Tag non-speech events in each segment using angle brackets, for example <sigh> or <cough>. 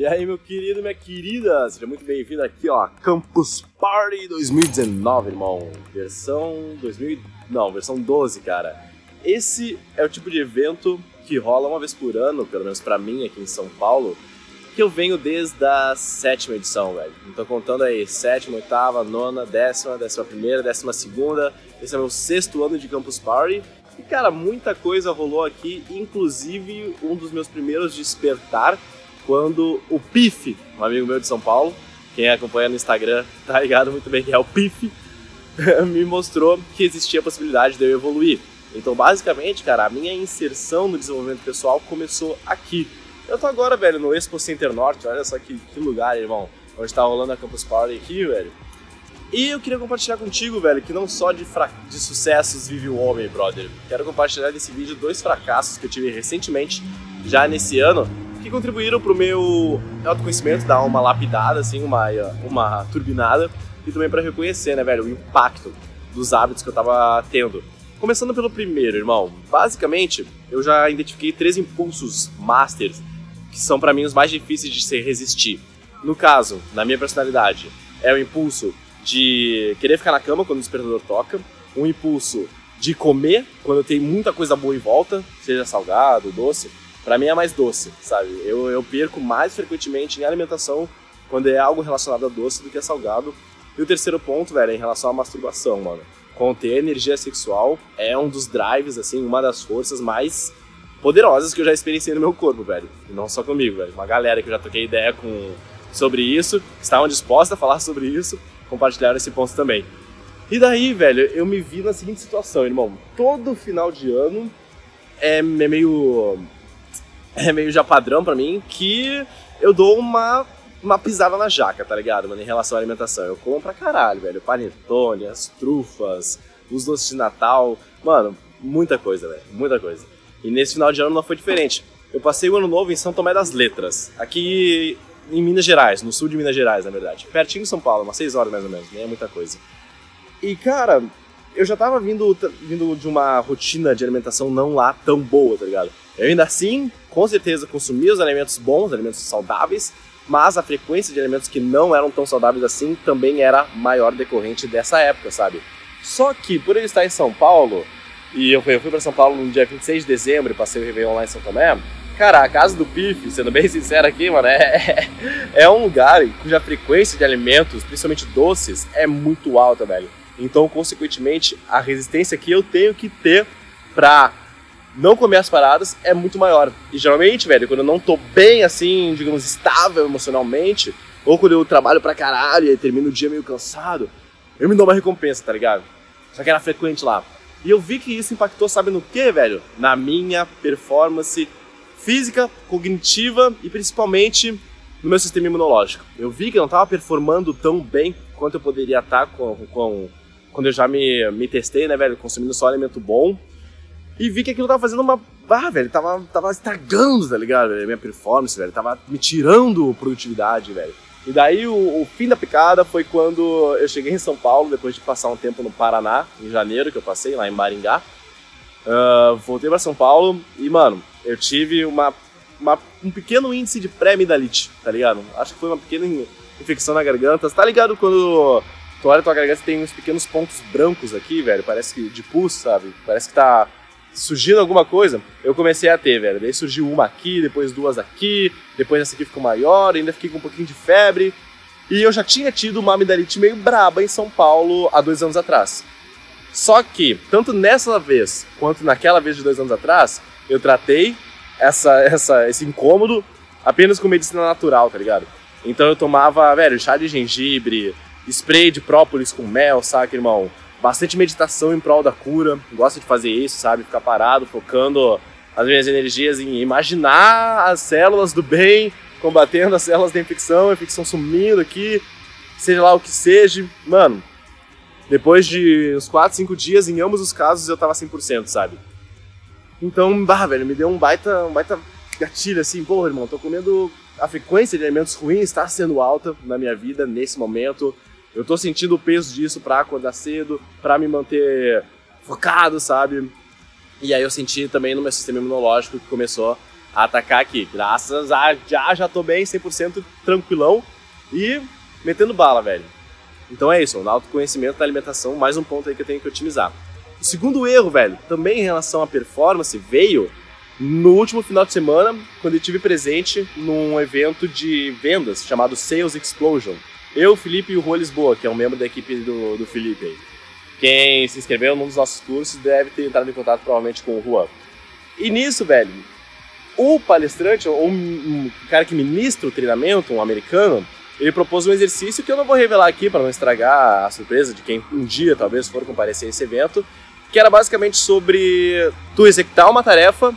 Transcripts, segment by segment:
E aí, meu querido, minha querida, seja muito bem-vindo aqui, ó, Campus Party 2019, irmão. Versão 2000, não, versão 12, cara. Esse é o tipo de evento que rola uma vez por ano, pelo menos para mim aqui em São Paulo, que eu venho desde a sétima edição, velho. Então contando aí, sétima, oitava, nona, décima, décima primeira, décima segunda. Esse é meu sexto ano de Campus Party. E cara, muita coisa rolou aqui, inclusive um dos meus primeiros despertar quando o Pif, um amigo meu de São Paulo, quem acompanha no Instagram tá ligado muito bem que é o Pif, <laughs> me mostrou que existia a possibilidade de eu evoluir. Então, basicamente, cara, a minha inserção no desenvolvimento pessoal começou aqui. Eu tô agora, velho, no Expo Center Norte, olha só que, que lugar, irmão, onde tá rolando a Campus Party aqui, velho. E eu queria compartilhar contigo, velho, que não só de, de sucessos vive o homem, brother. Quero compartilhar nesse vídeo dois fracassos que eu tive recentemente, já nesse ano, que contribuíram pro meu autoconhecimento, dar uma lapidada, assim, uma, uma turbinada, e também para reconhecer, né, velho, o impacto dos hábitos que eu tava tendo. Começando pelo primeiro, irmão. Basicamente, eu já identifiquei três impulsos masters que são para mim os mais difíceis de se resistir. No caso, na minha personalidade, é o impulso de querer ficar na cama quando o despertador toca, um impulso de comer quando tem muita coisa boa em volta, seja salgado, doce, para mim é mais doce, sabe? Eu, eu perco mais frequentemente em alimentação quando é algo relacionado a doce do que a salgado. E o terceiro ponto, velho, é em relação à masturbação, mano. Conter energia sexual é um dos drives, assim, uma das forças mais poderosas que eu já experienciei no meu corpo, velho. E não só comigo, velho. Uma galera que eu já toquei ideia com sobre isso, estavam dispostas a falar <laughs> sobre isso, compartilharam esse ponto também. E daí, velho, eu me vi na seguinte situação, irmão. Todo final de ano é meio é meio já padrão para mim que eu dou uma, uma pisada na jaca, tá ligado, mano, em relação à alimentação. Eu como pra caralho, velho. Panetone, as trufas, os doces de Natal. Mano, muita coisa, velho. Muita coisa. E nesse final de ano não foi diferente. Eu passei o ano novo em São Tomé das Letras, aqui em Minas Gerais, no sul de Minas Gerais, na verdade. Pertinho de São Paulo, umas 6 horas mais ou menos, nem é muita coisa. E, cara, eu já tava vindo, vindo de uma rotina de alimentação não lá tão boa, tá ligado? Eu ainda assim, com certeza, consumia os alimentos bons, alimentos saudáveis, mas a frequência de alimentos que não eram tão saudáveis assim também era maior decorrente dessa época, sabe? Só que, por ele estar em São Paulo, e eu fui, eu fui para São Paulo no dia 26 de dezembro passei o Réveillon lá em São Tomé, cara, a casa do Pif, sendo bem <laughs> sincero aqui, mano, é, é um lugar cuja frequência de alimentos, principalmente doces, é muito alta, velho. Então, consequentemente, a resistência que eu tenho que ter pra não comer as paradas é muito maior. E geralmente, velho, quando eu não tô bem assim, digamos, estável emocionalmente, ou quando eu trabalho pra caralho e termino o dia meio cansado, eu me dou uma recompensa, tá ligado? Só que era frequente lá. E eu vi que isso impactou, sabe no que, velho? Na minha performance física, cognitiva e principalmente no meu sistema imunológico. Eu vi que eu não estava performando tão bem quanto eu poderia estar tá com, com, quando eu já me, me testei, né, velho? Consumindo só alimento bom e vi que aquilo tava fazendo uma. Ah, velho, tava, tava estragando, tá ligado? Minha performance, velho. Tava me tirando produtividade, velho. E daí o, o, fim da picada foi quando eu cheguei em São Paulo, depois de passar um tempo no Paraná, em janeiro, que eu passei lá em Maringá. Uh, voltei para São Paulo e, mano, eu tive uma, uma um pequeno índice de pré-amidalite, tá ligado? Acho que foi uma pequena infecção na garganta. Tá ligado quando tu olha tua garganta tem uns pequenos pontos brancos aqui, velho? Parece que de pus, sabe? Parece que tá surgindo alguma coisa, eu comecei a ter, velho. Daí surgiu uma aqui, depois duas aqui, depois essa aqui ficou maior, ainda fiquei com um pouquinho de febre. E eu já tinha tido uma amidalite meio braba em São Paulo há dois anos atrás. Só que, tanto nessa vez quanto naquela vez de dois anos atrás, eu tratei essa, essa, esse incômodo apenas com medicina natural, tá ligado? Então eu tomava, velho, chá de gengibre, spray de própolis com mel, saca, irmão? Bastante meditação em prol da cura, gosto de fazer isso, sabe? Ficar parado, focando as minhas energias em imaginar as células do bem combatendo as células da infecção, a infecção sumindo aqui, seja lá o que seja. Mano, depois de uns 4, 5 dias, em ambos os casos, eu tava 100%, sabe? Então, bah, velho, me deu um baita, um baita gatilho assim, pô, irmão, tô comendo. A frequência de alimentos ruins está sendo alta na minha vida nesse momento. Eu tô sentindo o peso disso pra acordar cedo, pra me manter focado, sabe? E aí eu senti também no meu sistema imunológico que começou a atacar aqui. Graças a já, já tô bem, 100% tranquilão e metendo bala, velho. Então é isso, o autoconhecimento da alimentação, mais um ponto aí que eu tenho que otimizar. O segundo erro, velho, também em relação à performance, veio no último final de semana, quando eu tive presente num evento de vendas chamado Sales Explosion. Eu, Felipe e o Rua Lisboa, que é um membro da equipe do, do Felipe. Quem se inscreveu num dos nossos cursos deve ter entrado em contato provavelmente com o Juan. E nisso, velho, o palestrante, ou um cara que ministra o treinamento, um americano, ele propôs um exercício que eu não vou revelar aqui para não estragar a surpresa de quem um dia talvez for comparecer a esse evento, que era basicamente sobre tu executar uma tarefa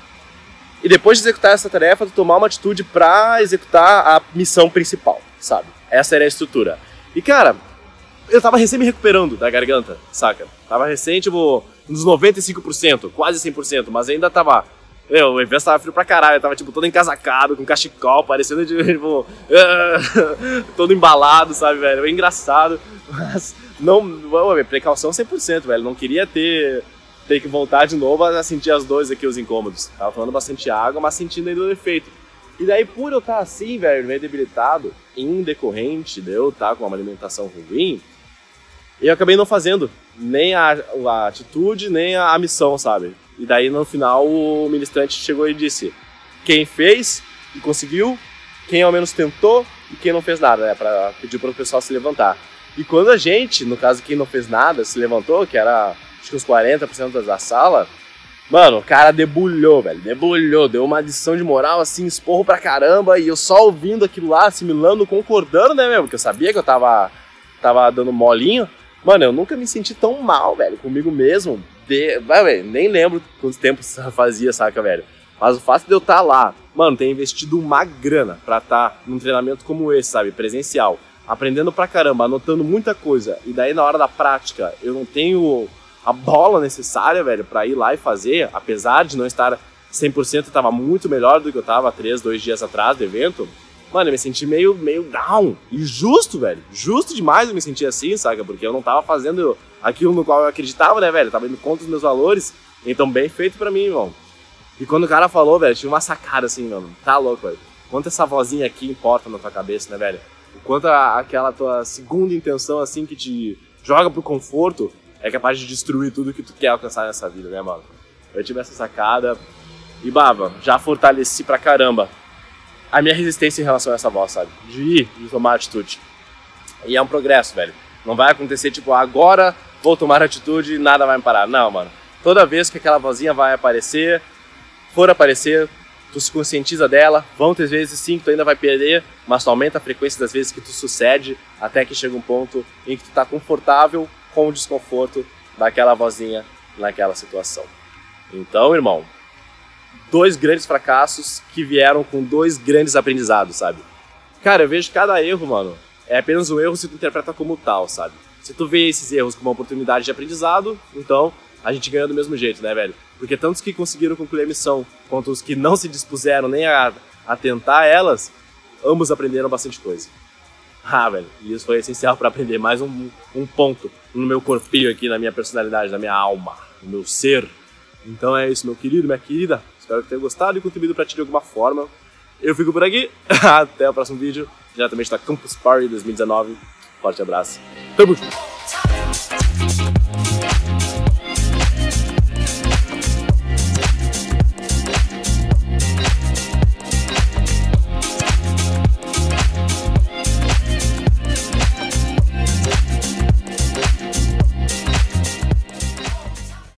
e depois de executar essa tarefa, tu tomar uma atitude para executar a missão principal, sabe? Essa era a estrutura. E cara, eu tava recém me recuperando da garganta, saca? Tava recém, tipo, uns 95%, quase 100%, mas ainda tava meu, o evento tava frio pra caralho, eu tava tipo todo encasacado, com cachecol, parecendo <laughs> tipo. <laughs> todo embalado, sabe, velho? É engraçado, <laughs> mas não. Vamos precaução 100%, velho. Não queria ter, ter que voltar de novo a sentir as dores aqui, os incômodos. Tava tomando bastante água, mas sentindo ainda o efeito. E daí, por eu estar assim, velho, meio debilitado, em decorrente de eu estar com uma alimentação ruim, eu acabei não fazendo nem a, a atitude, nem a, a missão, sabe? E daí no final o ministrante chegou e disse: quem fez e conseguiu, quem ao menos tentou e quem não fez nada, né? Para pedir para o pessoal se levantar. E quando a gente, no caso quem não fez nada, se levantou, que era acho que uns 40% da sala, mano, o cara debulhou, velho, debulhou, deu uma adição de moral assim, esporro pra caramba, e eu só ouvindo aquilo lá, assimilando, concordando, né, meu? Porque eu sabia que eu tava, tava dando molinho. Mano, eu nunca me senti tão mal, velho, comigo mesmo, de. Vai, nem lembro quanto tempo <laughs> fazia, saca, velho? Mas o fato de eu estar tá lá, mano, ter investido uma grana pra estar tá num treinamento como esse, sabe? Presencial. Aprendendo pra caramba, anotando muita coisa. E daí na hora da prática eu não tenho a bola necessária, velho, pra ir lá e fazer. Apesar de não estar 100%, tava muito melhor do que eu tava três, dois dias atrás do evento. Mano, eu me senti meio, meio down. E justo, velho. Justo demais eu me senti assim, saca? Porque eu não tava fazendo aquilo no qual eu acreditava, né, velho? tava indo contra os meus valores. Então, bem feito pra mim, irmão. E quando o cara falou, velho, tive uma sacada assim, mano. Tá louco, velho. Quanto essa vozinha aqui importa na tua cabeça, né, velho? Quanto a, aquela tua segunda intenção, assim, que te joga pro conforto, é capaz de destruir tudo que tu quer alcançar nessa vida, né, mano? Eu tive essa sacada e, baba, já fortaleci pra caramba a minha resistência em relação a essa voz, sabe? De ir, de tomar atitude. E é um progresso, velho. Não vai acontecer, tipo, agora vou tomar atitude e nada vai me parar. Não, mano. Toda vez que aquela vozinha vai aparecer, for aparecer, tu se conscientiza dela. Vão ter vezes sim que tu ainda vai perder, mas tu aumenta a frequência das vezes que tu sucede até que chega um ponto em que tu tá confortável com o desconforto daquela vozinha naquela situação. Então, irmão, dois grandes fracassos que vieram com dois grandes aprendizados, sabe? Cara, eu vejo cada erro, mano, é apenas um erro se tu interpreta como tal, sabe? Se tu vê esses erros como uma oportunidade de aprendizado, então a gente ganha do mesmo jeito, né, velho? Porque tantos que conseguiram concluir a missão, quanto os que não se dispuseram nem a, a tentar elas, ambos aprenderam bastante coisa. <laughs> Ah, velho, isso foi essencial para aprender mais um, um ponto no meu corpinho aqui, na minha personalidade, na minha alma, no meu ser. Então é isso, meu querido, minha querida. Espero que tenha gostado e contribuído para ti de alguma forma. Eu fico por aqui. <laughs> Até o próximo vídeo, diretamente da Campus Party 2019. Forte abraço. Tamo junto.